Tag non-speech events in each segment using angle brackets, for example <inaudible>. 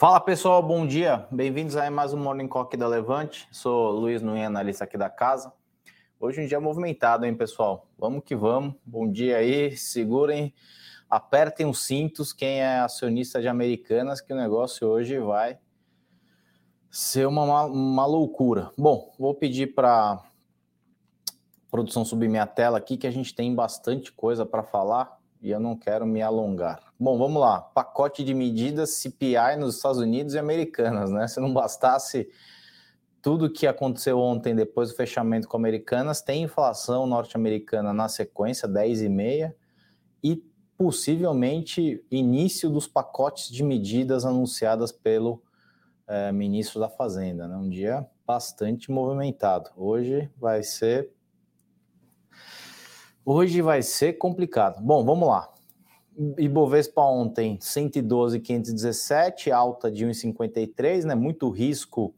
Fala pessoal, bom dia. Bem-vindos a mais um Morning Cock da Levante. Sou Luiz Nunha, analista aqui da casa. Hoje um dia movimentado, hein, pessoal? Vamos que vamos. Bom dia aí. Segurem, apertem os cintos. Quem é acionista de Americanas, que o negócio hoje vai ser uma, uma loucura. Bom, vou pedir para produção subir minha tela aqui, que a gente tem bastante coisa para falar e eu não quero me alongar. Bom, vamos lá. Pacote de medidas CPI nos Estados Unidos e Americanas, né? Se não bastasse tudo que aconteceu ontem depois do fechamento com Americanas, tem inflação norte-americana na sequência, 10,5, e possivelmente início dos pacotes de medidas anunciadas pelo é, ministro da Fazenda. Né? Um dia bastante movimentado. Hoje vai ser Hoje vai ser complicado. Bom, vamos lá. Ibovespa ontem 112,517, alta de 1,53, né? Muito risco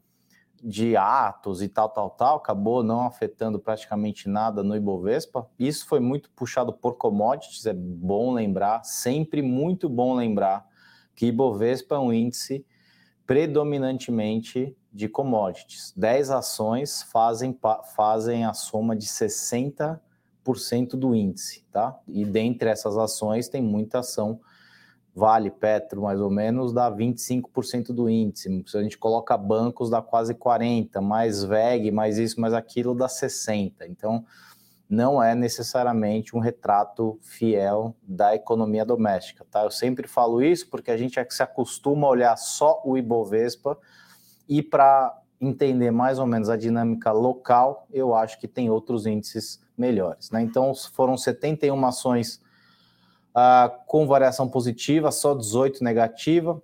de atos e tal, tal, tal, acabou não afetando praticamente nada no Ibovespa. Isso foi muito puxado por commodities, é bom lembrar, sempre muito bom lembrar que Ibovespa é um índice predominantemente de commodities. 10 ações fazem, fazem a soma de 60 do índice, tá? E dentre essas ações tem muita ação, Vale, Petro, mais ou menos, dá 25% do índice. Se a gente coloca bancos, dá quase 40%, mais VEG, mais isso, mais aquilo, dá 60%. Então, não é necessariamente um retrato fiel da economia doméstica, tá? Eu sempre falo isso porque a gente é que se acostuma a olhar só o Ibovespa e para entender mais ou menos a dinâmica local, eu acho que tem outros índices melhores. Né? Então, foram 71 ações uh, com variação positiva, só 18 negativa.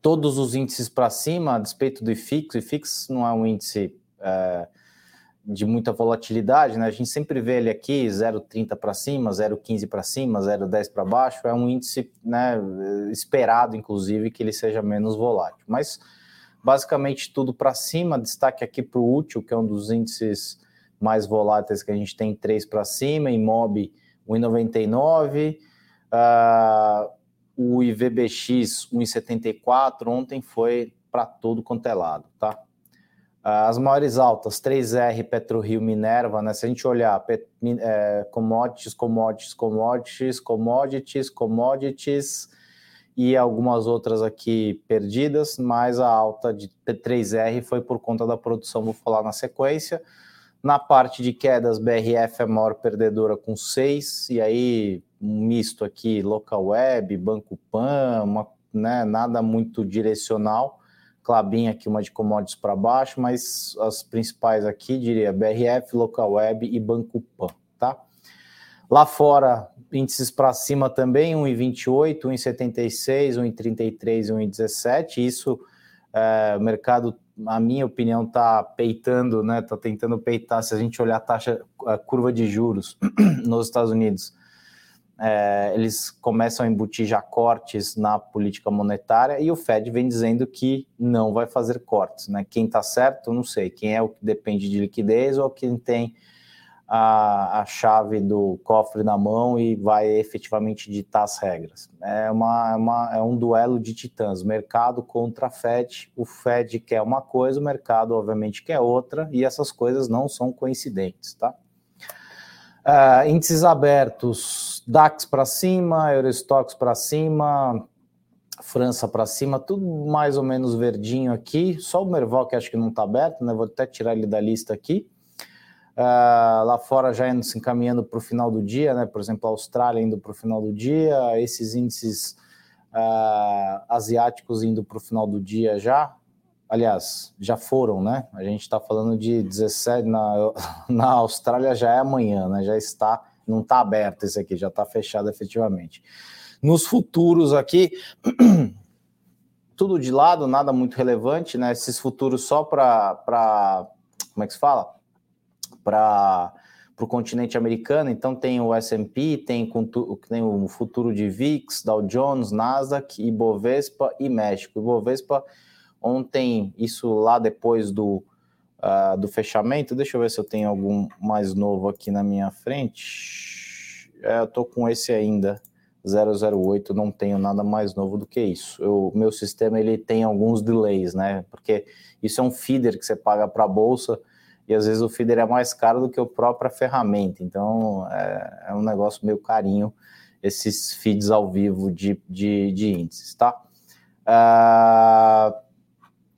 Todos os índices para cima, a despeito do IFIX, o IFIX não é um índice uh, de muita volatilidade, né? a gente sempre vê ele aqui 0,30 para cima, 0,15 para cima, 0,10 para baixo, é um índice né, esperado, inclusive, que ele seja menos volátil. Mas basicamente tudo para cima, destaque aqui para o útil, que é um dos índices mais voláteis que a gente tem três para cima, Imob 1,99, uh, o IVBX 1,74, ontem foi para todo quanto é lado, tá? Uh, as maiores altas, 3R, PetroRio, Minerva, né? Se a gente olhar pet, é, commodities, commodities, commodities, commodities, commodities e algumas outras aqui perdidas, mas a alta de 3R foi por conta da produção, vou falar na sequência. Na parte de quedas, BRF é a maior perdedora com 6, e aí um misto aqui, local web, Banco Pan, uma, né, nada muito direcional. Clabin aqui uma de commodities para baixo, mas as principais aqui, diria BRF, local web e Banco Pan, tá? Lá fora, índices para cima também, 1,28, 1,76, 1,33, 1,17. Isso, é, o mercado a minha opinião, está peitando, né? Está tentando peitar. Se a gente olhar a taxa, a curva de juros <clears throat> nos Estados Unidos, é, eles começam a embutir já cortes na política monetária e o Fed vem dizendo que não vai fazer cortes, né? Quem está certo, não sei. Quem é o que depende de liquidez ou quem tem a, a chave do cofre na mão e vai efetivamente ditar as regras. É, uma, é uma, é um duelo de titãs, mercado contra Fed. O Fed quer uma coisa, o mercado obviamente quer outra, e essas coisas não são coincidentes, tá? Uh, índices abertos, DAX para cima, Eurostox para cima, França para cima, tudo mais ou menos verdinho aqui. Só o Merval que acho que não está aberto, né? Vou até tirar ele da lista aqui. Uh, lá fora já indo se encaminhando para o final do dia, né? Por exemplo, a Austrália indo para o final do dia, esses índices uh, asiáticos indo para o final do dia já. Aliás, já foram, né? A gente está falando de 17 na, <laughs> na Austrália já é amanhã, né? Já está, não está aberto esse aqui, já está fechado efetivamente. Nos futuros aqui, <clears throat> tudo de lado, nada muito relevante, né? Esses futuros só para, como é que se fala? Para o continente americano, então tem o S&P, tem, tem o futuro de VIX, Dow Jones, Nasdaq, Ibovespa e México. Ibovespa ontem, isso lá depois do, uh, do fechamento, deixa eu ver se eu tenho algum mais novo aqui na minha frente. É, eu estou com esse ainda 008, não tenho nada mais novo do que isso. O meu sistema ele tem alguns delays, né? Porque isso é um feeder que você paga para a bolsa e às vezes o feeder é mais caro do que a própria ferramenta. Então é, é um negócio meio carinho esses feeds ao vivo de, de, de índices, tá? Uh,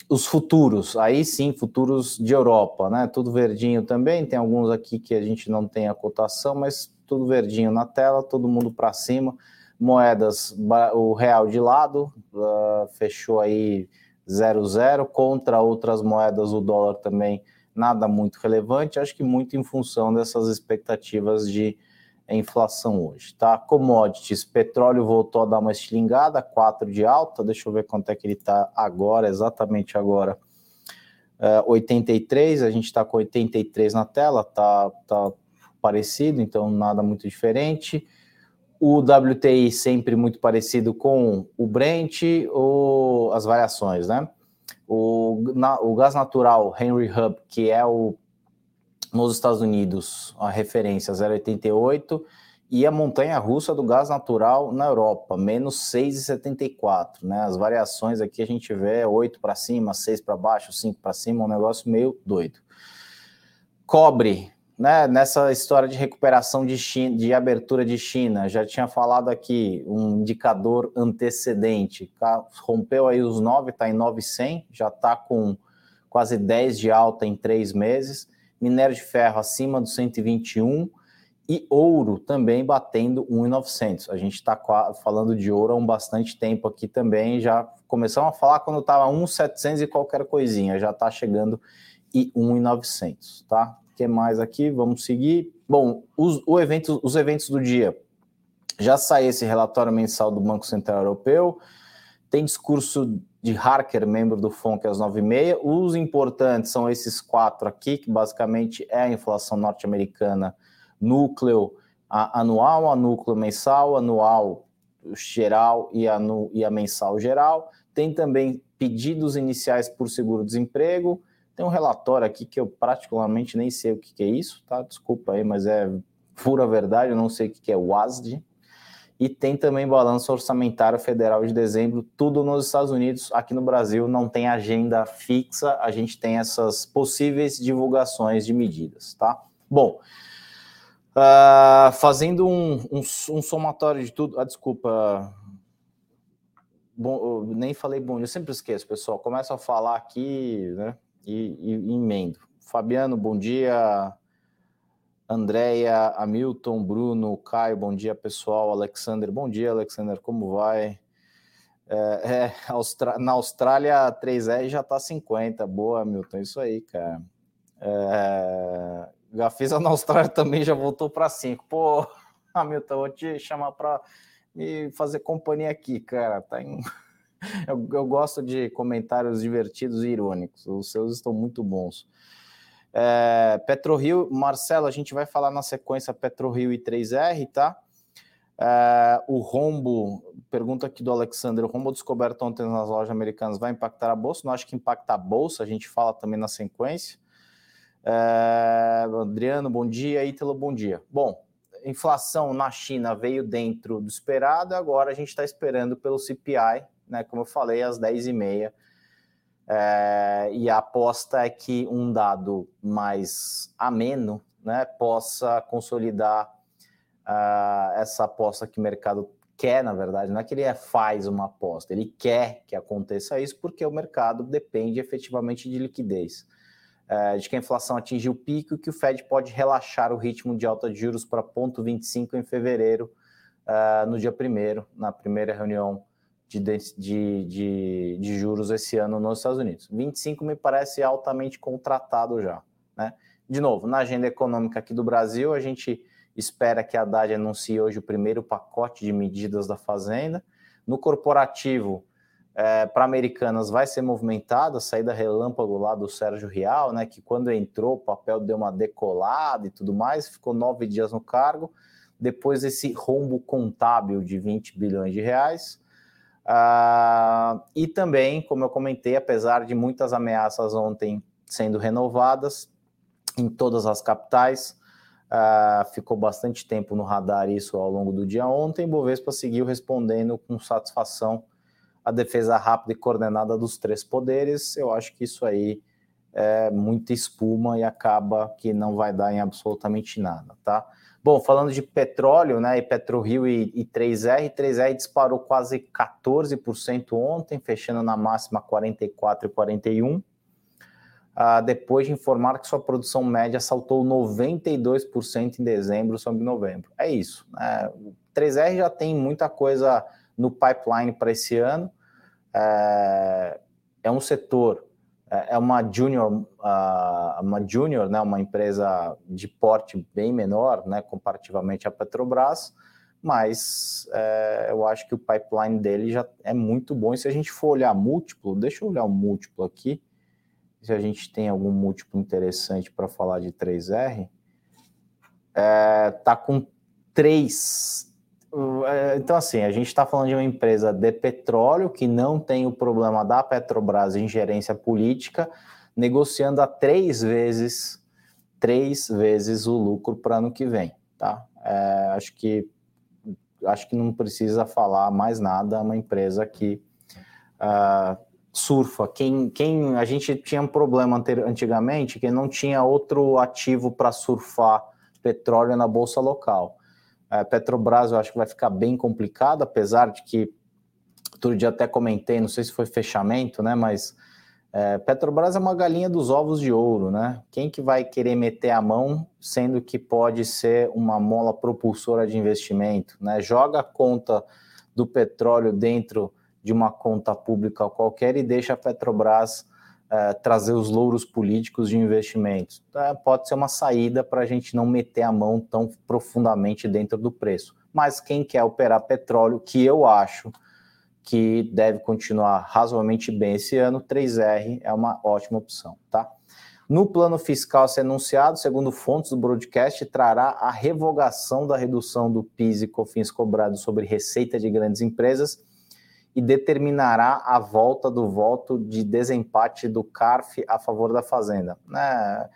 os futuros, aí sim, futuros de Europa, né? Tudo verdinho também. Tem alguns aqui que a gente não tem a cotação, mas tudo verdinho na tela, todo mundo para cima. Moedas, o real de lado, uh, fechou aí 0,0 contra outras moedas, o dólar também nada muito relevante, acho que muito em função dessas expectativas de inflação hoje, tá? Commodities, petróleo voltou a dar uma estilingada, 4 de alta, deixa eu ver quanto é que ele está agora, exatamente agora. Uh, 83, a gente está com 83 na tela, tá, tá parecido, então nada muito diferente. O WTI sempre muito parecido com o Brent ou as variações, né? O, na, o gás natural Henry Hub, que é o nos Estados Unidos, a referência 0,88 e a montanha russa do gás natural na Europa, menos 6,74. Né? As variações aqui a gente vê 8 para cima, 6 para baixo, 5 para cima, um negócio meio doido. Cobre, né, nessa história de recuperação de, China, de abertura de China, já tinha falado aqui, um indicador antecedente, rompeu aí os 9, está em 9,100, já está com quase 10 de alta em três meses, minério de ferro acima do 121 e ouro também batendo 1,900. A gente está falando de ouro há um bastante tempo aqui também, já começamos a falar quando estava 1,700 e qualquer coisinha, já está chegando e 1,900, tá? Que mais aqui? Vamos seguir. Bom, os, o evento, os eventos do dia. Já saiu esse relatório mensal do Banco Central Europeu. Tem discurso de Harker, membro do FONC, às 9h30. Os importantes são esses quatro aqui, que basicamente é a inflação norte-americana núcleo a, anual, a núcleo mensal, anual geral e a, nu, e a mensal geral. Tem também pedidos iniciais por seguro-desemprego tem um relatório aqui que eu particularmente nem sei o que, que é isso, tá? Desculpa aí, mas é pura verdade, eu não sei o que, que é o WASD. E tem também balanço orçamentário federal de dezembro, tudo nos Estados Unidos. Aqui no Brasil não tem agenda fixa, a gente tem essas possíveis divulgações de medidas, tá? Bom, uh, fazendo um, um, um, somatório de tudo. Ah, desculpa. Bom, nem falei bom, eu sempre esqueço, pessoal. Começo a falar aqui, né? E, e, emendo. Fabiano, bom dia. Andréia, Hamilton, Bruno, Caio, bom dia, pessoal. Alexander, bom dia, Alexander, como vai? É, <laughs> é, na Austrália, 3R já tá 50. Boa, Hamilton, isso aí, cara. É, Gafisa na Austrália <laughs> também já voltou para 5. Pô, Hamilton, vou te chamar para me fazer companhia aqui, cara. Tá em <laughs> eu, eu, gosto de comentários divertidos e irônicos. Os seus estão muito bons. É, PetroRio, Marcelo, a gente vai falar na sequência PetroRio e 3R, tá? É, o rombo, pergunta aqui do Alexander, o rombo descoberto ontem nas lojas americanas vai impactar a bolsa? Não acho que impacta a bolsa, a gente fala também na sequência. É, Adriano, bom dia. Ítalo, bom dia. Bom, inflação na China veio dentro do esperado, agora a gente está esperando pelo CPI, né, como eu falei, às 10h30. É, e a aposta é que um dado mais ameno né, possa consolidar uh, essa aposta que o mercado quer, na verdade, não é que ele é, faz uma aposta, ele quer que aconteça isso porque o mercado depende efetivamente de liquidez. Uh, de que a inflação atingiu o pico e que o Fed pode relaxar o ritmo de alta de juros para 0,25 em fevereiro, uh, no dia primeiro, na primeira reunião de, de, de, de, juros esse ano nos Estados Unidos. 25 me parece altamente contratado já. Né? De novo, na agenda econômica aqui do Brasil, a gente espera que a Haddad anuncie hoje o primeiro pacote de medidas da Fazenda. No corporativo, é, para Americanas vai ser movimentada, a saída relâmpago lá do Sérgio Rial, né, que quando entrou o papel deu uma decolada e tudo mais, ficou nove dias no cargo. Depois esse rombo contábil de 20 bilhões de reais, Uh, e também, como eu comentei, apesar de muitas ameaças ontem sendo renovadas em todas as capitais, Uh, ficou bastante tempo no radar isso ao longo do dia ontem. Bovespa seguiu respondendo com satisfação a defesa rápida e coordenada dos três poderes. Eu acho que isso aí é muita espuma e acaba que não vai dar em absolutamente nada, tá? Bom, falando de petróleo, né, e PetroRio e, e 3R, 3R disparou quase 14% ontem, fechando na máxima 44 e 41 uh, depois de informar que sua produção média saltou 92% em dezembro sobre novembro. É isso. Né? O 3R já tem muita coisa no pipeline para esse ano. É, é, um setor, é, é uma junior, uma junior, né, uma empresa de porte bem menor, né, comparativamente à Petrobras, mas é, eu acho que o pipeline dele já é muito bom. E se a gente for olhar múltiplo, deixa eu olhar o múltiplo aqui se a gente tem algum múltiplo interessante para falar de 3R, é, tá com 3. É, então, assim, a gente está falando de uma empresa de petróleo que não tem o problema da Petrobras em gerência política, negociando a três vezes, três vezes o lucro para ano que vem, tá? É, acho que acho que não precisa falar mais nada, é uma empresa que uh, surfa. Quem, quem a gente tinha um problema antigamente que não tinha outro ativo para surfar petróleo na bolsa local. É, Petrobras eu acho que vai ficar bem complicado, apesar de que outro dia até comentei, não sei se foi fechamento, né? Mas é, Petrobras é uma galinha dos ovos de ouro, né? Quem que vai querer meter a mão, sendo que pode ser uma mola propulsora de investimento, né? Joga a conta do petróleo dentro de uma conta pública qualquer e deixa a Petrobras é, trazer os louros políticos de investimentos. É, pode ser uma saída para a gente não meter a mão tão profundamente dentro do preço. Mas quem quer operar petróleo, que eu acho que deve continuar razoavelmente bem esse ano, 3R é uma ótima opção, tá? No plano fiscal ser anunciado, segundo fontes do broadcast, trará a revogação da redução do PIS e COFINS cobrado sobre receita de grandes empresas e determinará a volta do voto de desempate do CARF a favor da Fazenda. Né?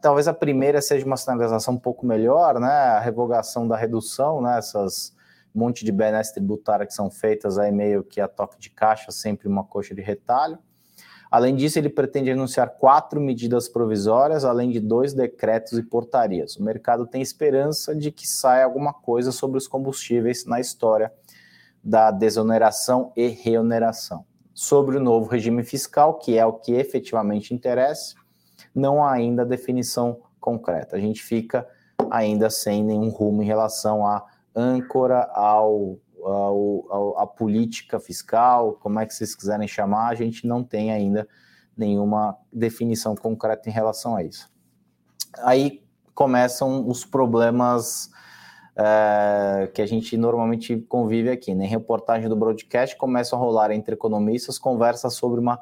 Talvez a primeira seja uma sinalização um pouco melhor, né? A revogação da redução, né? Essas monte de benesses tributárias que são feitas aí meio que a toque de caixa, sempre uma coxa de retalho. Além disso, ele pretende anunciar quatro medidas provisórias, além de dois decretos e portarias. O mercado tem esperança de que saia alguma coisa sobre os combustíveis na história da desoneração e reoneração. Sobre o novo regime fiscal, que é o que efetivamente interessa, não há ainda definição concreta. A gente fica ainda sem nenhum rumo em relação à âncora, ao, ao, ao, à política fiscal, como é que vocês quiserem chamar, a gente não tem ainda nenhuma definição concreta em relação a isso. Aí começam os problemas que a gente normalmente convive aqui. Né? Reportagem do broadcast começam a rolar entre economistas conversas sobre uma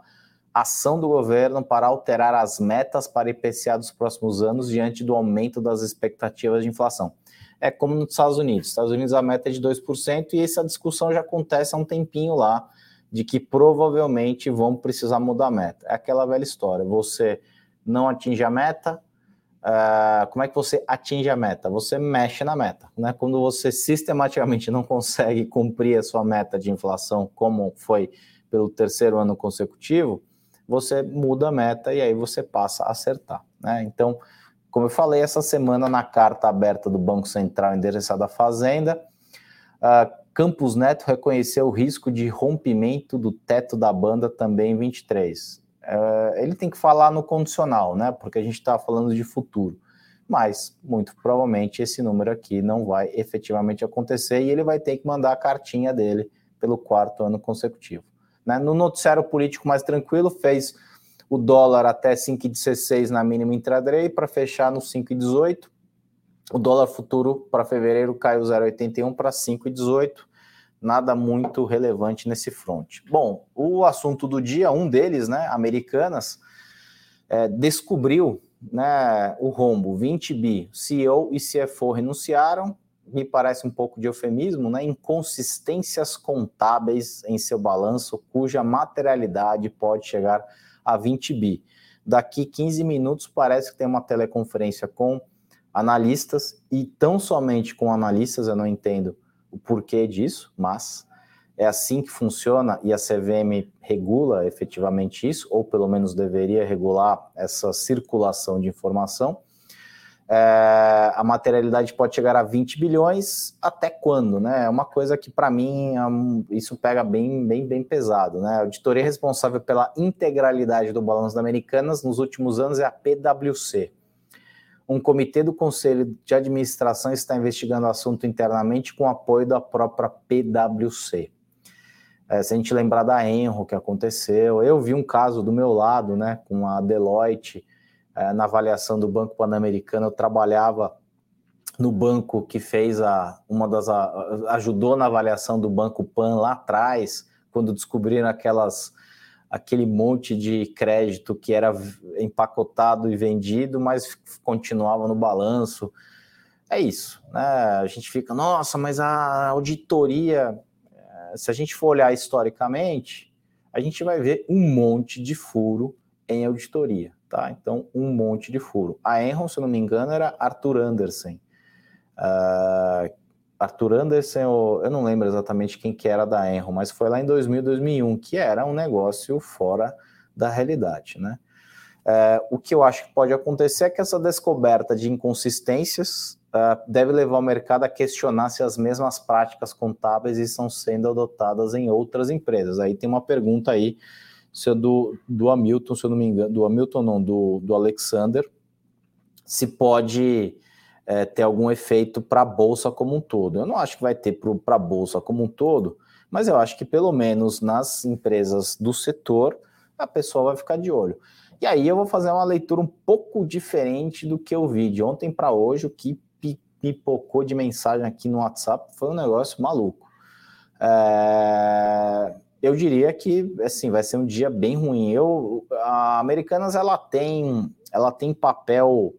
ação do governo para alterar as metas para IPCA dos próximos anos diante do aumento das expectativas de inflação. É como nos Estados Unidos. Nos Estados Unidos a meta é de 2% e essa discussão já acontece há um tempinho lá, de que provavelmente vão precisar mudar a meta. É aquela velha história. Você não atinge a meta, Uh, como é que você atinge a meta? Você mexe na meta. Né? Quando você sistematicamente não consegue cumprir a sua meta de inflação, como foi pelo terceiro ano consecutivo, você muda a meta e aí você passa a acertar. Né? Então, como eu falei, essa semana na carta aberta do Banco Central endereçada à Fazenda, uh, Campos Neto reconheceu o risco de rompimento do teto da banda também em 23 uh, ele tem que falar no condicional, né? Porque a gente está falando de futuro. Mas, muito provavelmente, esse número aqui não vai efetivamente acontecer e ele vai ter que mandar a cartinha dele pelo quarto ano consecutivo. Né? No noticiário político mais tranquilo, fez o dólar até 5,16 na mínima intraday para fechar no 5,18. O dólar futuro para fevereiro caiu 0,81 para 5,18 nada muito relevante nesse front. Bom, o assunto do dia, um deles, né, Americanas, é, descobriu né, o rombo, 20 bi, CEO e CFO renunciaram, me parece um pouco de eufemismo, né, inconsistências contábeis em seu balanço, cuja materialidade pode chegar a 20 bi. Daqui 15 minutos parece que tem uma teleconferência com analistas e tão somente com analistas, eu não entendo o porquê disso, mas é assim que funciona e a CVM regula efetivamente isso, ou pelo menos deveria regular essa circulação de informação. É, a materialidade pode chegar a 20 bilhões, até quando, né? É uma coisa que, para mim, é isso pega bem, bem, bem pesado, né? A auditoria responsável pela integralidade do balanço da Americanas nos últimos anos é a PwC. Um comitê do Conselho de Administração está investigando o assunto internamente com apoio da própria PwC. É, se a gente lembrar da Enro que aconteceu, eu vi um caso do meu lado, né, com a Deloitte, é, na avaliação do Banco Pan-Americano, eu trabalhava no banco que fez a uma das a, ajudou na avaliação do Banco Pan lá atrás, quando descobriram aquelas aquele monte de crédito que era empacotado e vendido, mas continuava no balanço. É isso, né? A gente fica, nossa, mas a auditoria se a gente for olhar historicamente, a gente vai ver um monte de furo em auditoria, tá? Então, um monte de furo. A Enron, se não me engano, era Arthur Anderson. Uh, Arthur Anderson, eu, não lembro exatamente quem que era da Enron, mas foi lá em 2000, 2001, que era um negócio fora da realidade, né? Uh, o que eu acho que pode acontecer é que essa descoberta de inconsistências uh, deve levar o mercado a questionar se as mesmas práticas contábeis estão sendo adotadas em outras empresas. Aí tem uma pergunta aí, se é do, do Hamilton, se eu não me engano, do Hamilton não, do, do Alexander, se pode é, ter algum efeito para a Bolsa como um todo. Eu não acho que vai ter para a Bolsa como um todo, mas eu acho que pelo menos nas empresas do setor, a pessoa vai ficar de olho. E aí eu vou fazer uma leitura um pouco diferente do que eu vi de ontem para hoje, o que pipocou de mensagem aqui no WhatsApp, foi um negócio maluco. É, eu diria que assim vai ser um dia bem ruim. Eu, a Americanas ela tem, ela tem papel,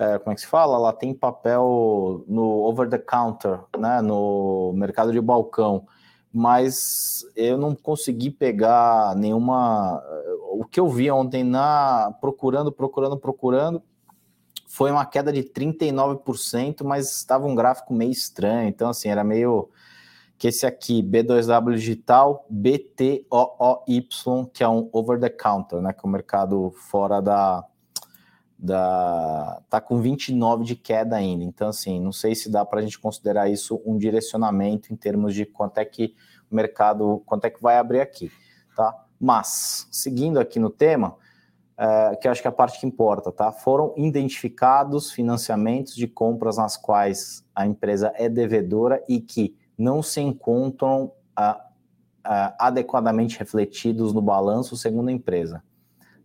é, como é que se fala? Ela tem papel no over the counter, né, no mercado de balcão. Mas eu não consegui pegar nenhuma. O que eu vi ontem na procurando, procurando, procurando, foi uma queda de 39%, mas estava um gráfico meio estranho. Então, assim, era meio que esse aqui, B2W Digital, BTOOY, que é um over the counter, né? Que é o mercado fora da. Da tá com 29 de queda ainda. Então, assim, não sei se dá para a gente considerar isso um direcionamento em termos de quanto é que o mercado, quanto é que vai abrir aqui, tá? Mas, seguindo aqui no tema, é, que eu acho que é a parte que importa, tá? Foram identificados financiamentos de compras nas quais a empresa é devedora e que não se encontram adequadamente refletidos no balanço, segundo a empresa.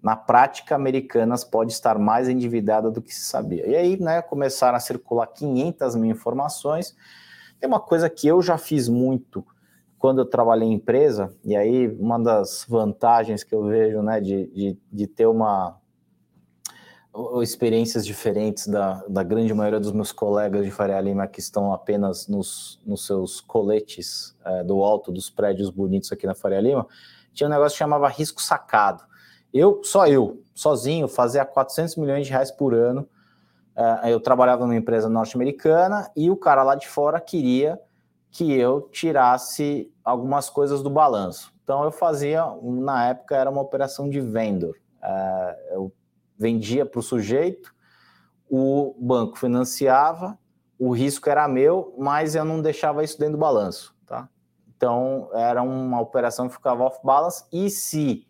Na prática, Americanas pode estar mais endividada do que se sabia. E aí, né, começaram a circular 500 mil informações. Tem uma coisa que eu já fiz muito quando eu trabalhei em empresa, e aí uma das vantagens que eu vejo, né, de, de, de ter uma experiências diferentes da, da grande maioria dos meus colegas de Faria Lima que estão apenas nos, nos seus coletes é, do alto dos prédios bonitos aqui na Faria Lima, tinha um negócio que chamava risco sacado. Eu, só eu, sozinho, fazia 400 milhões de reais por ano. É, eu trabalhava numa empresa norte-americana e o cara lá de fora queria que eu tirasse algumas coisas do balanço. Então eu fazia, na época era uma operação de vendor. É, eu vendia para o sujeito, o banco financiava, o risco era meu, mas eu não deixava isso dentro do balanço, tá? Então era uma operação que ficava off balance e se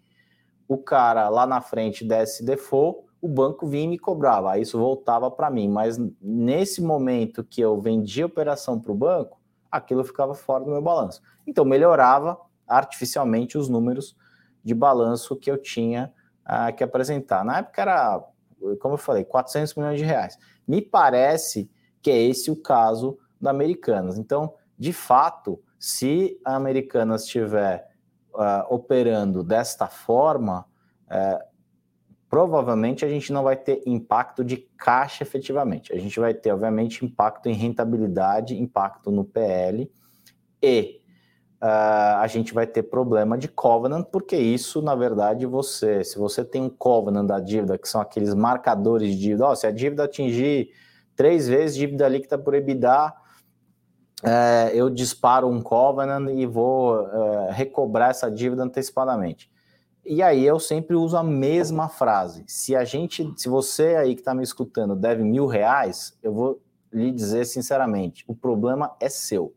o cara lá na frente desse default, o banco vinha e me cobrava, aí isso voltava para mim. Mas nesse momento que eu vendia a operação para o banco, aquilo ficava fora do meu balanço. Então, melhorava artificialmente os números de balanço que eu tinha uh, que apresentar. Na época era, como eu falei, 400 milhões de reais. Me parece que é esse o caso da Americanas. Então, de fato, se a Americanas estiver uh, operando desta forma, uh, provavelmente a gente não vai ter impacto de caixa efetivamente. A gente vai ter, obviamente, impacto em rentabilidade, impacto no PL e uh, a gente vai ter problema de covenant, porque isso, na verdade, você, se você tem um covenant da dívida, que são aqueles marcadores de dívida, oh, se a dívida atingir três vezes dívida líquida por EBITDA, é, eu disparo um covenant e vou é, recobrar essa dívida antecipadamente. E aí eu sempre uso a mesma frase. Se a gente, se você aí que está me escutando deve mil reais, eu vou lhe dizer sinceramente, o problema é seu.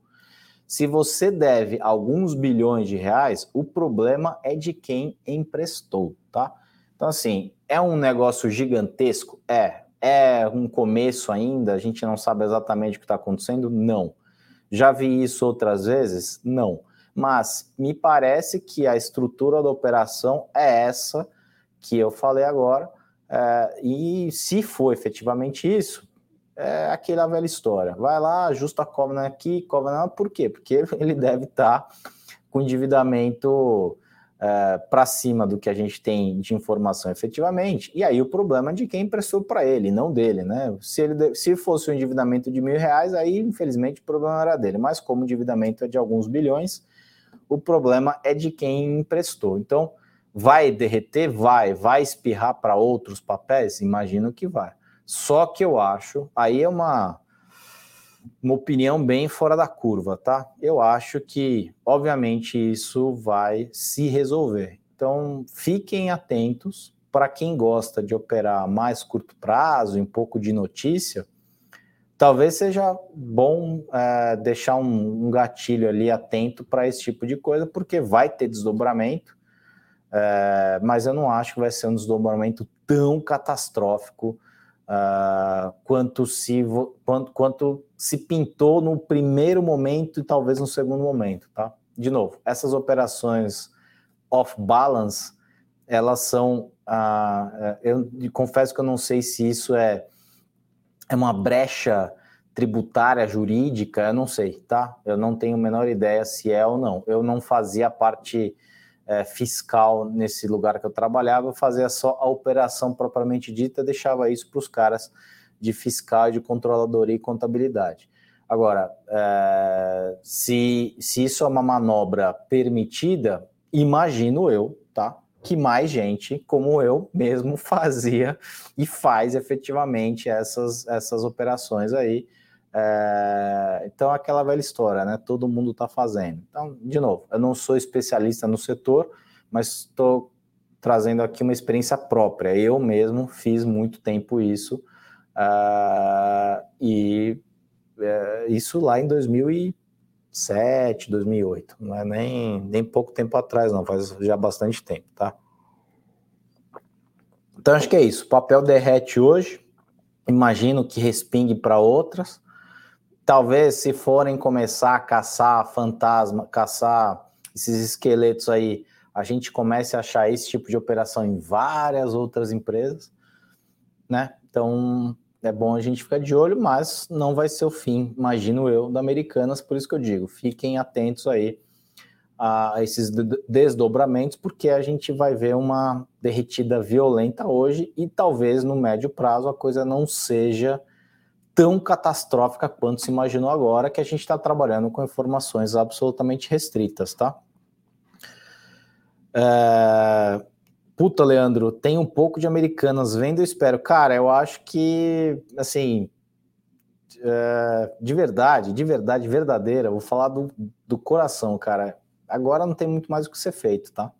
Se você deve alguns bilhões de reais, o problema é de quem emprestou, tá? Então, assim, é um negócio gigantesco? É. É um começo ainda? A gente não sabe exatamente o que está acontecendo? Não. Já vi isso outras vezes? Não. Mas me parece que a estrutura da operação é essa que eu falei agora. É, e se for efetivamente isso, é aquela velha história. Vai lá, ajusta a cobra aqui, lá. Por quê? Porque <laughs> ele deve estar tá com endividamento é, para cima do que a gente tem de informação efetivamente. E aí o problema é de quem emprestou para ele, não dele, né? Se, ele, se fosse um endividamento de mil reais, aí infelizmente o problema era dele. Mas como o endividamento é de alguns bilhões, o problema é de quem emprestou. Então, vai derreter? Vai. Vai espirrar para outros papéis? Imagino que vai. Só que eu acho, aí é uma, uma opinião bem fora da curva, tá? Eu acho que, obviamente, isso vai se resolver. Então, fiquem atentos. Para quem gosta de operar mais curto prazo, um pouco de notícia, talvez seja bom é, deixar um, um, gatilho ali atento para esse tipo de coisa, porque vai ter desdobramento, é, mas eu não acho que vai ser um desdobramento tão catastrófico uh, quanto, se, quanto, quanto se pintou no primeiro momento e talvez no segundo momento, tá? De novo, essas operações off-balance, elas são, uh, eu confesso que eu não sei se isso é, é uma brecha tributária, jurídica, eu não sei, tá? Eu não tenho a menor ideia se é ou não. Eu não fazia parte é, fiscal nesse lugar que eu trabalhava, fazia só a operação propriamente dita, deixava isso para os caras de fiscal, de controladoria e contabilidade. Agora, é, se, se isso é uma manobra permitida, imagino eu, tá? Que mais gente, como eu mesmo, <laughs> fazia e faz efetivamente essas, essas operações aí é, então, aquela velha história, né? Todo mundo está fazendo. Então, de novo, eu não sou especialista no setor, mas estou trazendo aqui uma experiência própria. Eu mesmo fiz muito tempo isso, uh, e uh, isso lá em 2007, 2008. Não é nem, nem pouco tempo atrás, não, faz já bastante tempo, tá? Então, acho que é isso. O papel derrete hoje. Imagino que respingue para outras talvez se forem começar a caçar fantasma, caçar esses esqueletos aí, a gente comece a achar esse tipo de operação em várias outras empresas, né? Então é bom a gente ficar de olho, mas não vai ser o fim, imagino eu, da Americanas, por isso que eu digo, fiquem atentos aí a esses desdobramentos, porque a gente vai ver uma derretida violenta hoje e talvez no médio prazo a coisa não seja tão catastrófica quanto se imaginou agora, que a gente está trabalhando com informações absolutamente restritas, tá? É... Puta, Leandro, tem um pouco de americanas vendo, eu espero. Cara, eu acho que, assim, é... de verdade, de verdade, verdadeira, vou falar do, do coração, cara. Agora não tem muito mais o que ser feito, tá?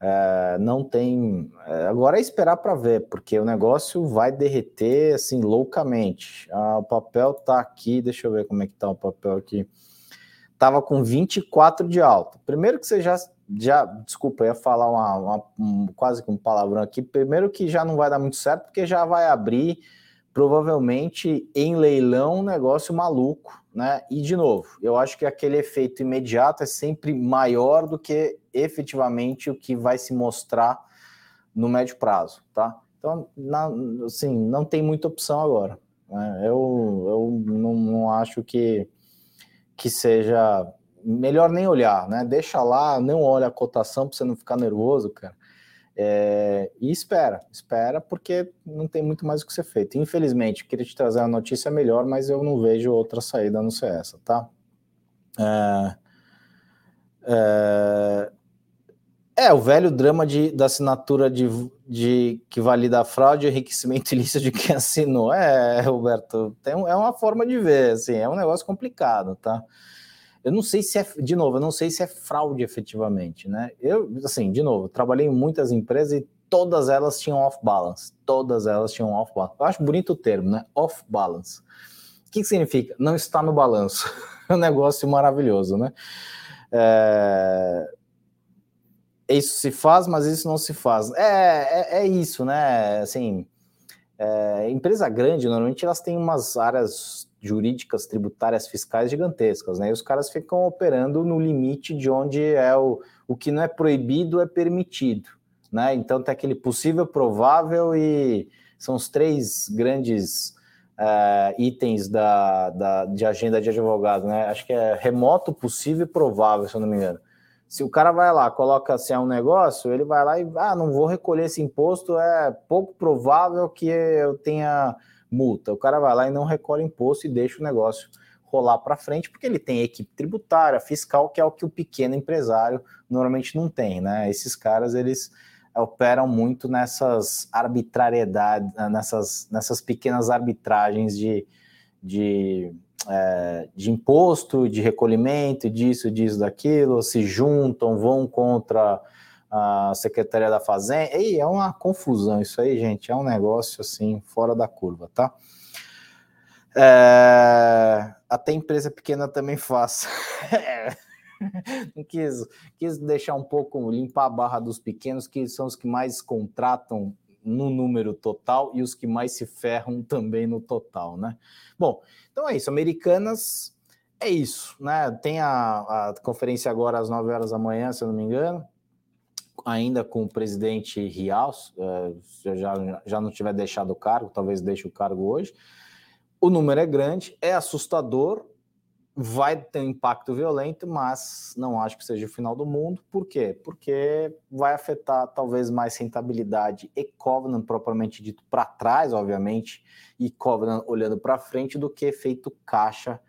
É, não tem. É, agora é esperar para ver, porque o negócio vai derreter assim loucamente. Ah, o papel tá aqui, deixa eu ver como é que tá o papel aqui. Tava com 24 de alta. Primeiro que você já, já desculpa, ia falar uma, uma um, quase que um palavrão aqui. Primeiro que já não vai dar muito certo, porque já vai abrir provavelmente em leilão um negócio maluco, né? E de novo, eu acho que aquele efeito imediato é sempre maior do que efetivamente o que vai se mostrar no médio prazo, tá? Então, na, assim, não tem muita opção agora. Né? Eu, eu não, não acho que, que seja melhor nem olhar, né? Deixa lá, não olha a cotação para você não ficar nervoso, cara. É, e espera, espera, porque não tem muito mais o que ser feito. Infelizmente, queria te trazer uma notícia melhor, mas eu não vejo outra saída a não ser essa, tá? É, é, É, o velho drama de, da assinatura de, de que valida a fraude e enriquecimento ilícito de quem assinou. É, Roberto, tem, é uma forma de ver, assim, é um negócio complicado, tá? Eu não sei se é, de novo, eu não sei se é fraude efetivamente, né? Eu, assim, de novo, trabalhei em muitas empresas e todas elas tinham off-balance. Todas elas tinham off-balance. Eu acho bonito o termo, né? Off-balance. O que, que significa? Não está no balanço. <laughs> É um negócio maravilhoso, né? É, isso se faz, mas isso não se faz. É, é, é isso, né? Assim, é, empresa grande, normalmente elas têm umas áreas jurídicas, tributárias, fiscais gigantescas, né? E os caras ficam operando no limite de onde é o, o que não é proibido é permitido, né? Então tem aquele possível, provável e são os três grandes uh, itens da, da, de agenda de advogado, né? Acho que é remoto, possível e provável, se eu não me engano. Se o cara vai lá, coloca se é um negócio, ele vai lá e ah, não vou recolher esse imposto, é pouco provável que eu tenha multa. O cara vai lá e não recolhe imposto e deixa o negócio rolar para frente, porque ele tem equipe tributária, fiscal, que é o que o pequeno empresário normalmente não tem, né? Esses caras, eles operam muito nessas arbitrariedades, nessas, nessas pequenas arbitragens de, de é, de imposto, de recolhimento, disso, disso, daquilo, se juntam, vão contra a Secretaria da Fazenda. E é uma confusão isso aí, gente. É um negócio assim, fora da curva, tá? É, até empresa pequena também faz. <laughs> Não quis, quis deixar um pouco, limpar a barra dos pequenos, que são os que mais contratam no número total e os que mais se ferram também no total, né? Bom, então é isso. Americanas é isso, né? Tem a, a conferência agora às 9 horas da manhã, se eu não me engano, ainda com o presidente Rial, eu já, já não tiver deixado o cargo, talvez deixe o cargo hoje. O número é grande, é assustador, vai ter um impacto violento, mas não acho que seja o final do mundo. Por quê? Porque vai afetar talvez mais rentabilidade e Covenant propriamente dito para trás, obviamente, e Covenant olhando para frente do que efeito caixa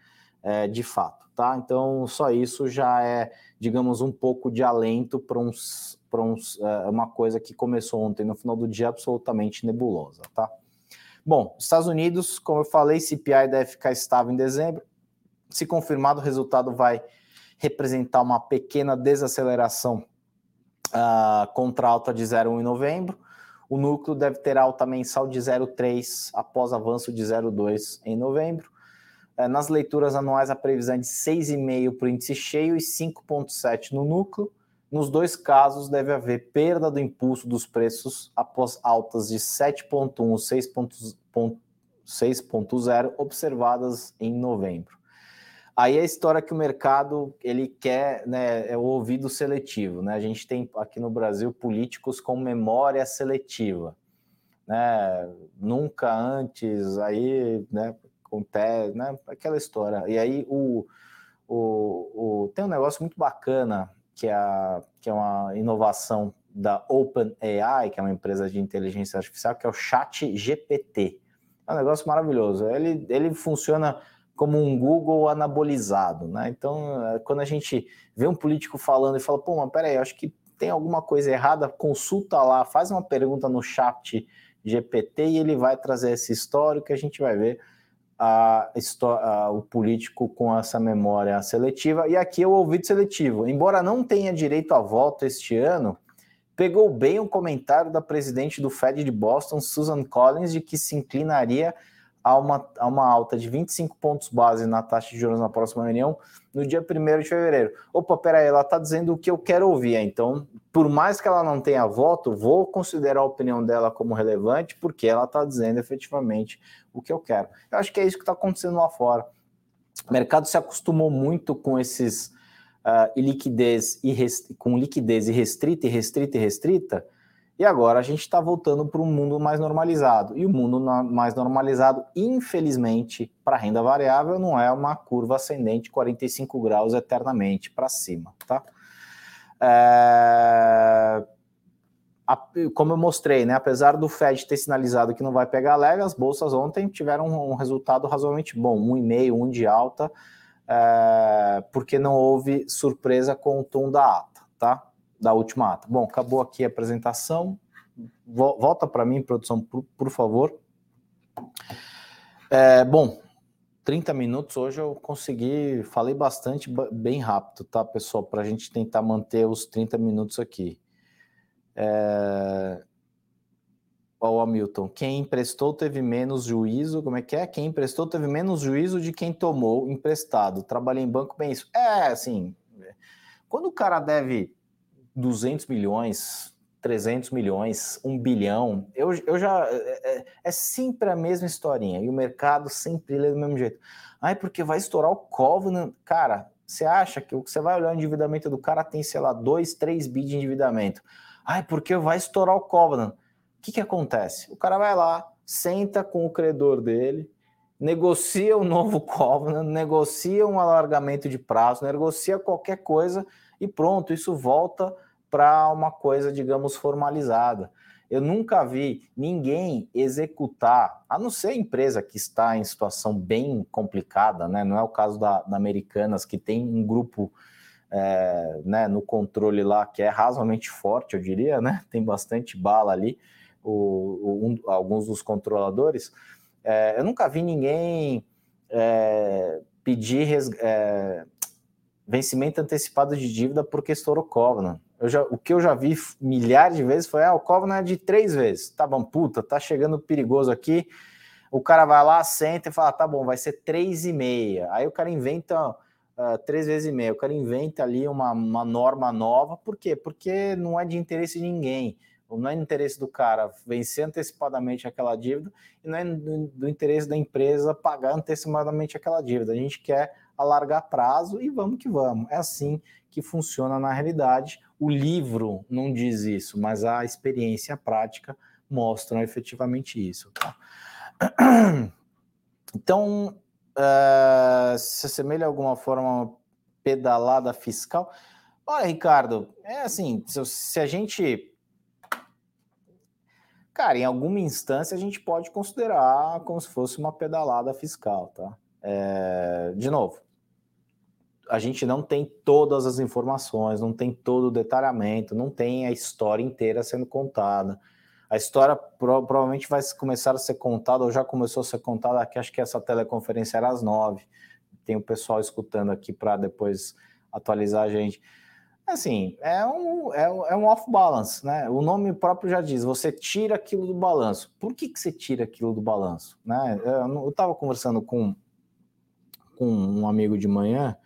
é, de fato, tá? Então só isso já é, digamos, um pouco de alento para uns, para é, uma coisa que começou ontem no final do dia absolutamente nebulosa, tá? Bom, Estados Unidos, como eu falei, CPI deve ficar estável em dezembro se confirmado, o resultado vai representar uma pequena desaceleração uh, contra alta de 0,1 em novembro. O núcleo deve ter alta mensal de 0,3 após avanço de 0,2 em novembro. Uh, nas leituras anuais, a previsão é de 6,5 para o índice cheio e 5,7 no núcleo. Nos dois casos, deve haver perda do impulso dos preços após altas de 7,1 e 6,0 observadas em novembro. Aí é a história que o mercado ele quer, né, é o ouvido seletivo, né? A gente tem aqui no Brasil políticos com memória seletiva, né? Nunca antes, aí, né, acontece, né, aquela história. E aí o, o, o tem um negócio muito bacana que é, a, que é uma inovação da OpenAI, que é uma empresa de inteligência artificial, que é o Chat GPT. É um negócio maravilhoso. Ele, ele funciona como um Google anabolizado, né? Então, é, quando a gente vê um político falando e fala, pô, mas peraí, acho que tem alguma coisa errada, consulta lá, faz uma pergunta no chat GPT e ele vai trazer esse histórico que a gente vai ver a, a, o político com essa memória seletiva. E aqui é o ouvido seletivo. Embora não tenha direito a voto este ano, pegou bem o comentário da presidente do Fed de Boston, Susan Collins, de que se inclinaria a uma, a uma alta de 25 pontos base na taxa de juros na próxima reunião, no dia 1 de fevereiro. Opa, peraí, ela está dizendo o que eu quero ouvir. Então, por mais que ela não tenha voto, vou considerar a opinião dela como relevante, porque ela está dizendo efetivamente o que eu quero. Eu acho que é isso que está acontecendo lá fora. O mercado se acostumou muito com esses uh, liquidez e com liquidez irrestrita, irrestrita e restrita, e agora a gente está voltando para um mundo mais normalizado. E o mundo mais normalizado, infelizmente, para renda variável, não é uma curva ascendente 45 graus eternamente para cima, tá? É... Como eu mostrei, né, apesar do Fed ter sinalizado que não vai pegar leve, as bolsas ontem tiveram um resultado razoavelmente bom, um e meio, um de alta, é... porque não houve surpresa com o tom da ata, tá? Da última ata. Bom, acabou aqui a apresentação. Volta para mim, produção, por, por favor. É, bom, 30 minutos hoje eu consegui, falei bastante, bem rápido, tá, pessoal? Para a gente tentar manter os 30 minutos aqui. É... Hamilton, quem emprestou teve menos juízo, como é que é? Quem emprestou teve menos juízo de quem tomou emprestado. Trabalhei em banco, bem isso. É, assim, quando o cara deve 200 milhões, 300 milhões, 1 bilhão, eu, eu já. É, é, é, sempre a mesma historinha. E o mercado sempre lê do mesmo jeito. Ai, porque vai estourar o Covenant. Cara, você acha que você vai olhar o endividamento do cara tem, sei lá, 2, 3 bi de endividamento. Ai, porque vai estourar o Covenant. O que, que acontece? O cara vai lá, senta com o credor dele, negocia um novo <laughs> Covenant, negocia um alargamento de prazo, negocia qualquer coisa e pronto, isso volta para uma coisa, digamos, formalizada. Eu nunca vi ninguém executar, a não ser a empresa que está em situação bem complicada, né? Não é o caso da, da Americanas, que tem um grupo é, né, no controle lá que é razoavelmente forte, eu diria, né? <laughs> Tem bastante bala ali, o, o um, alguns dos controladores. É, eu nunca vi ninguém é, pedir é, vencimento antecipado de dívida porque estourou Covenant. Já, o que eu já vi milhares de vezes foi: ah, o Covenant é de três vezes. Tá bom, puta, tá chegando perigoso aqui. O cara vai lá, senta e fala: tá bom, vai ser três e meia. Aí o cara inventa uh, três vezes e meia. O cara inventa ali uma, uma norma nova. Por quê? Porque não é de interesse de ninguém. Não é do interesse do cara vencer antecipadamente aquela dívida e não é do, do interesse da empresa pagar antecipadamente aquela dívida. A gente quer alargar prazo e vamos que vamos. É assim que funciona na realidade. O livro não diz isso, mas a experiência a prática mostram efetivamente isso. Tá? <clears throat> Então, uh, se assemelha de alguma forma a pedalada fiscal? Olha, Ricardo, é assim, se, se a gente Cara, em alguma instância a gente pode considerar como se fosse uma pedalada fiscal, tá? É, de novo, a gente não tem todas as informações, não tem todo o detalhamento, não tem a história inteira sendo contada. A história pro, provavelmente vai começar a ser contada, ou já começou a ser contada aqui, acho que essa teleconferência era às nove. Tem o pessoal escutando aqui para depois atualizar a gente. Assim, é um, é, é um off-balance, né? O nome próprio já diz, você tira aquilo do balanço. Por que, que você tira aquilo do balanço? Né? Eu estava conversando com, com um amigo de manhã,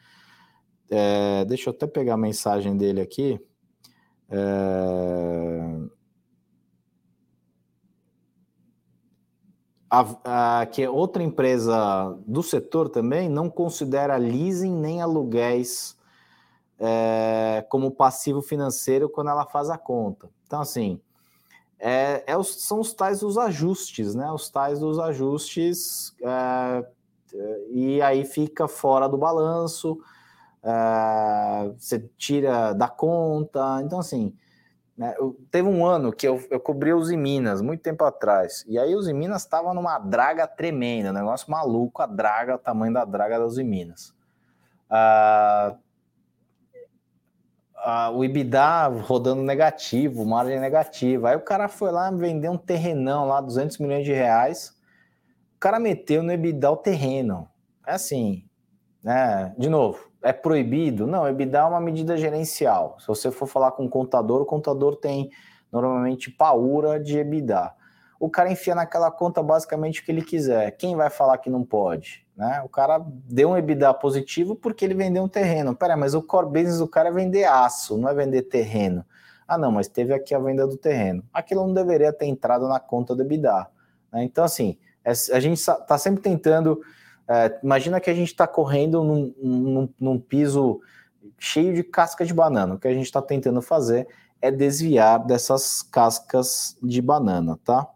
é, deixa eu até pegar a mensagem dele aqui. É, a, a, que outra empresa do setor também não considera leasing nem aluguéis é, como passivo financeiro quando ela faz a conta. Então, assim, é, é os, são os tais dos ajustes, né? Os tais dos ajustes, é, e aí fica fora do balanço uh, você tira da conta. Então, assim, né, eu, teve um ano que eu, eu cobri os Minas, muito tempo atrás, e aí os Minas estavam numa draga tremenda, um negócio maluco, a draga, o tamanho da draga dos Minas. Uh, uh, o IBIDA rodando negativo, margem negativa. Aí o cara foi lá vender um terrenão lá, 200 milhões de reais. O cara meteu no IBIDA o terreno. É assim, né? De novo, é proibido? Não, EBITDA é uma medida gerencial. Se você for falar com o contador, o contador tem normalmente paura de EBITDA. O cara enfia naquela conta basicamente o que ele quiser. Quem vai falar que não pode? Né? O cara deu um EBITDA positivo porque ele vendeu um terreno. Pera, mas o core business do cara é vender aço, não é vender terreno. Ah, não, mas teve aqui a venda do terreno. Aquilo não deveria ter entrado na conta do EBITDA. Né? Então, assim, é, a gente está sempre tentando é, imagina que a gente está correndo num, num, num, piso cheio de casca de banana. O que a gente está tentando fazer é desviar dessas cascas de banana, tá?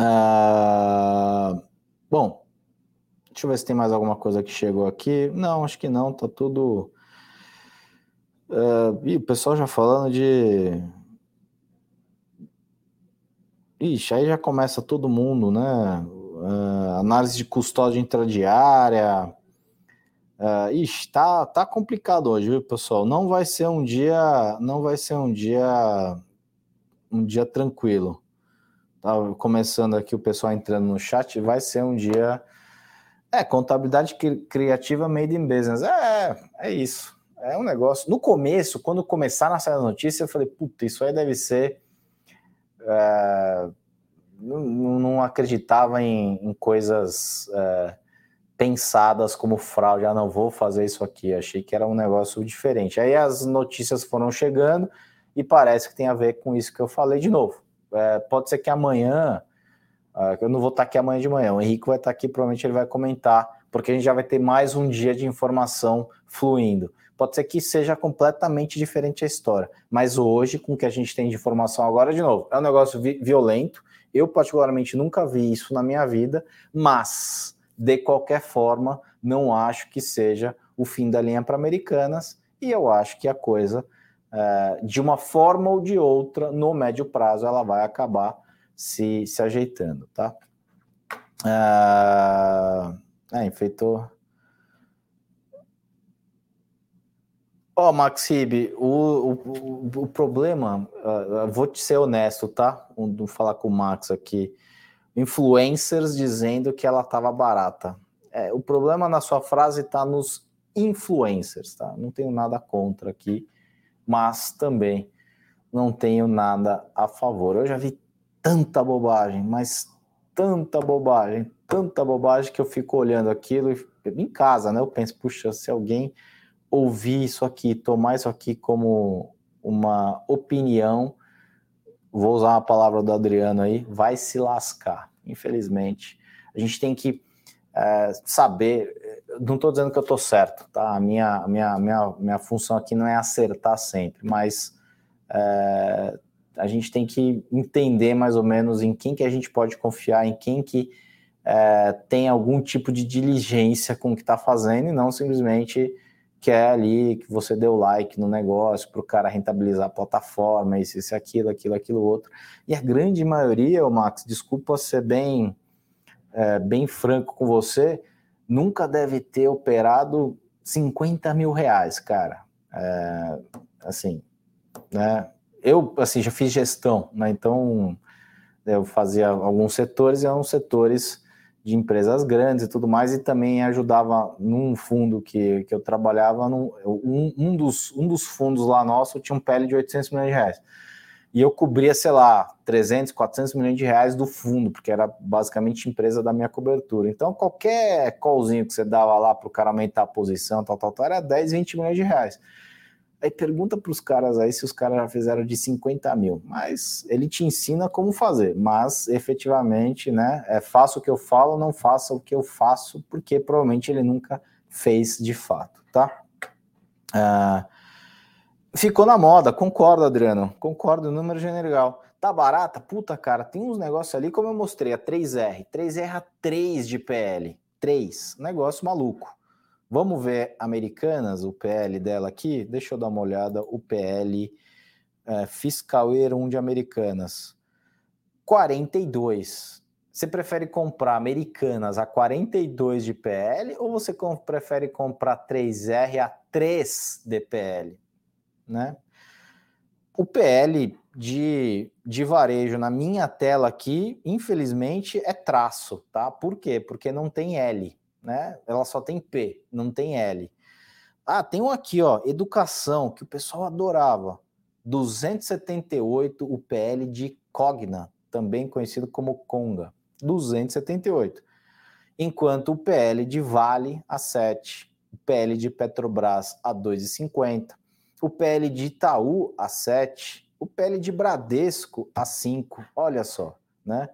Uh, bom, deixa eu ver se tem mais alguma coisa que chegou aqui. Não, acho que não, tá tudo. Uh, e o pessoal já falando de. Ixi, aí já começa todo mundo, né? Uh, análise de custódia intradiária, uh, Uh, ixi, tá, tá complicado hoje, viu, pessoal? Não vai ser um dia, não vai ser um dia, um dia tranquilo. Tá começando aqui o pessoal entrando no chat, vai ser um dia, é contabilidade criativa made in business. É, é isso. É um negócio. No começo, quando começaram a sair as notícias, eu falei, puta, isso aí deve ser. É, não, não, acreditava em, em coisas. É, pensadas como fraude, ah, não vou fazer isso aqui, achei que era um negócio diferente. Aí as notícias foram chegando e parece que tem a ver com isso que eu falei de novo. É, pode ser que amanhã, uh, eu não vou estar aqui amanhã de manhã, o Henrique vai estar aqui, provavelmente ele vai comentar, porque a gente já vai ter mais um dia de informação fluindo. Pode ser que seja completamente diferente a história, mas hoje, com o que a gente tem de informação agora, de novo, é um negócio vi violento. Eu, particularmente, nunca vi isso na minha vida, mas de qualquer forma, não acho que seja o fim da linha para Americanas, e eu acho que a coisa, é, de uma forma ou de outra, no médio prazo, ela vai acabar se, se ajeitando, tá? É, é enfeitou. Ó, oh, Maxib, o, o, o, problema, uh, vou te ser honesto, tá? Vou falar com o Max aqui influencers dizendo que ela estava barata. É, o problema na sua frase está nos influencers, tá? Não tenho nada contra aqui, mas também não tenho nada a favor. Eu já vi tanta bobagem, mas tanta bobagem, tanta bobagem que eu fico olhando aquilo em casa, né? Eu penso, puxa, se alguém ouvir isso aqui, tomar isso aqui como uma opinião, vou usar uma palavra do Adriano aí, vai se lascar, infelizmente. A gente tem que é, saber, não estou dizendo que eu estou certo, tá? A minha, minha, minha, minha função aqui não é acertar sempre, mas é, a gente tem que entender mais ou menos em quem que a gente pode confiar, em quem que é, tem algum tipo de diligência com o que está fazendo e não simplesmente quer ali que você o like no negócio para o cara rentabilizar a plataforma, isso, isso, aquilo, aquilo, aquilo, outro. E a grande maioria, Max, desculpa ser bem, é, bem franco com você, nunca deve ter operado 50 mil reais, cara. É, assim, né? Eu, assim, já fiz gestão, né? Então, eu fazia alguns setores e eram setores de empresas grandes e tudo mais, e também ajudava num fundo que, que eu trabalhava, num, um, um, dos, um dos fundos lá nosso tinha um PL de 800 milhões de reais. E eu cobria, sei lá, 300, 400 milhões de reais do fundo, porque era basicamente empresa da minha cobertura. Então, qualquer callzinho que você dava lá para o cara aumentar a posição, tal, tal, tal, era 10, 20 milhões de reais. Aí pergunta para os caras aí se os caras já fizeram de 50 mil. Mas ele te ensina como fazer. Mas efetivamente, né? É faça o que eu falo, não faça o que eu faço, porque provavelmente ele nunca fez de fato, tá? Ah, ficou na moda, concordo, Adriano. Concordo, número general. Tá barata? Puta, cara, tem uns negócios ali, como eu mostrei, a 3R. 3R a 3 de PL. 3. Negócio maluco. Vamos ver Americanas, o PL dela aqui. Deixa eu dar uma olhada. O PL é, Fiscal Year 1 de Americanas. 42. Você prefere comprar Americanas a 42 de PL ou você prefere comprar 3R a 3 de PL? Né? O PL de, de varejo na minha tela aqui, infelizmente, é traço, tá? Por quê? Porque não tem L né? Ela só tem P, não tem L. Ah, tem um aqui, ó, educação, que o pessoal adorava. 278 o PL de Cogna, também conhecido como Conga. 278. Enquanto o PL de Vale a 7, o PL de Petrobras a 2,50, o PL de Itaú a 7, o PL de Bradesco a 5. Olha só, né?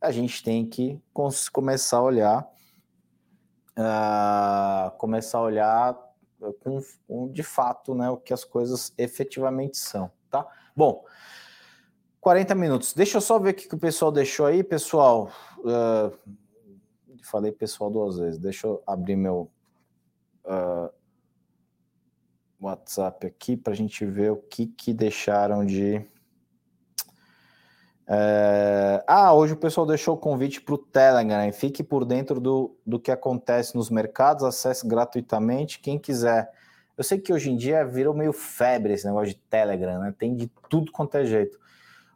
A gente tem que começar a olhar uh, começar a olhar com, com, de fato né, o que as coisas efetivamente são, tá? Bom, 40 minutos. Deixa eu só ver o que o pessoal deixou aí, pessoal. Uh, falei pessoal duas vezes. Deixa eu abrir meu uh, WhatsApp aqui para a gente ver o que, que deixaram de É... Ah, hoje o pessoal deixou o convite para o Telegram. Fique por dentro do, do que acontece nos mercados, acesse gratuitamente. Quem quiser. Eu sei que hoje em dia virou meio febre esse negócio de Telegram, né? Tem de tudo quanto é jeito.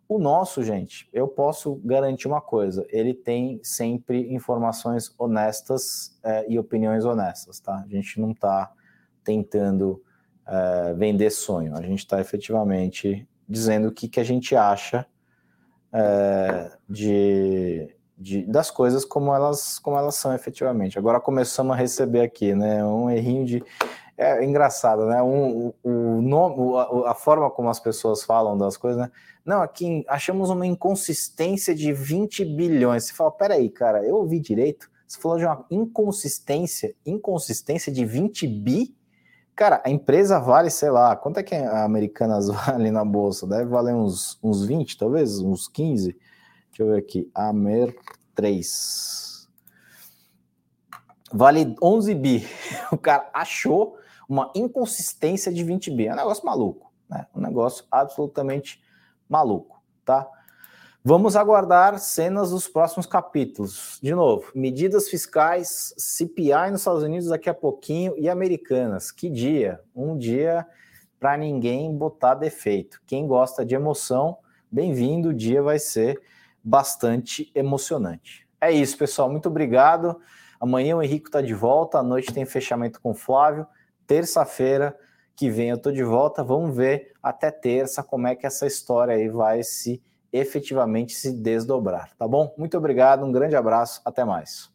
O nosso, gente, eu posso garantir uma coisa: ele tem sempre informações honestas é, e opiniões honestas, tá? A gente não está tentando é, vender sonho, a gente está efetivamente dizendo o que, que a gente acha é, de, de, das coisas como elas, como elas são efetivamente. Agora começamos a receber aqui, né? Um errinho de. É engraçado, né? Um, o, nome, a, forma como as pessoas falam das coisas, né? Não, aqui achamos uma inconsistência de 20 bilhões. Você fala, peraí, cara, eu ouvi direito. Você falou de uma inconsistência, inconsistência de 20 bi? Cara, a empresa vale, sei lá, quanto é que a Americanas <laughs> vale na bolsa? Deve valer uns, uns 20, talvez, uns 15. Deixa eu ver aqui. Amer 3. Vale 11 bi. <laughs> O cara achou uma inconsistência de 20 bi. É um negócio maluco, né? Um negócio absolutamente maluco, tá? Vamos aguardar cenas dos próximos capítulos. De novo, medidas fiscais, CPI nos Estados Unidos daqui a pouquinho e americanas. Que dia? Um dia para ninguém botar defeito. Quem gosta de emoção, bem-vindo. O dia vai ser bastante emocionante. É isso, pessoal. Muito obrigado. Amanhã o Henrique está de volta. À noite tem fechamento com o Flávio. Terça-feira que vem eu tô de volta. Vamos ver até terça como é que essa história aí vai se efetivamente se desdobrar, tá bom? Muito obrigado, um grande abraço, até mais.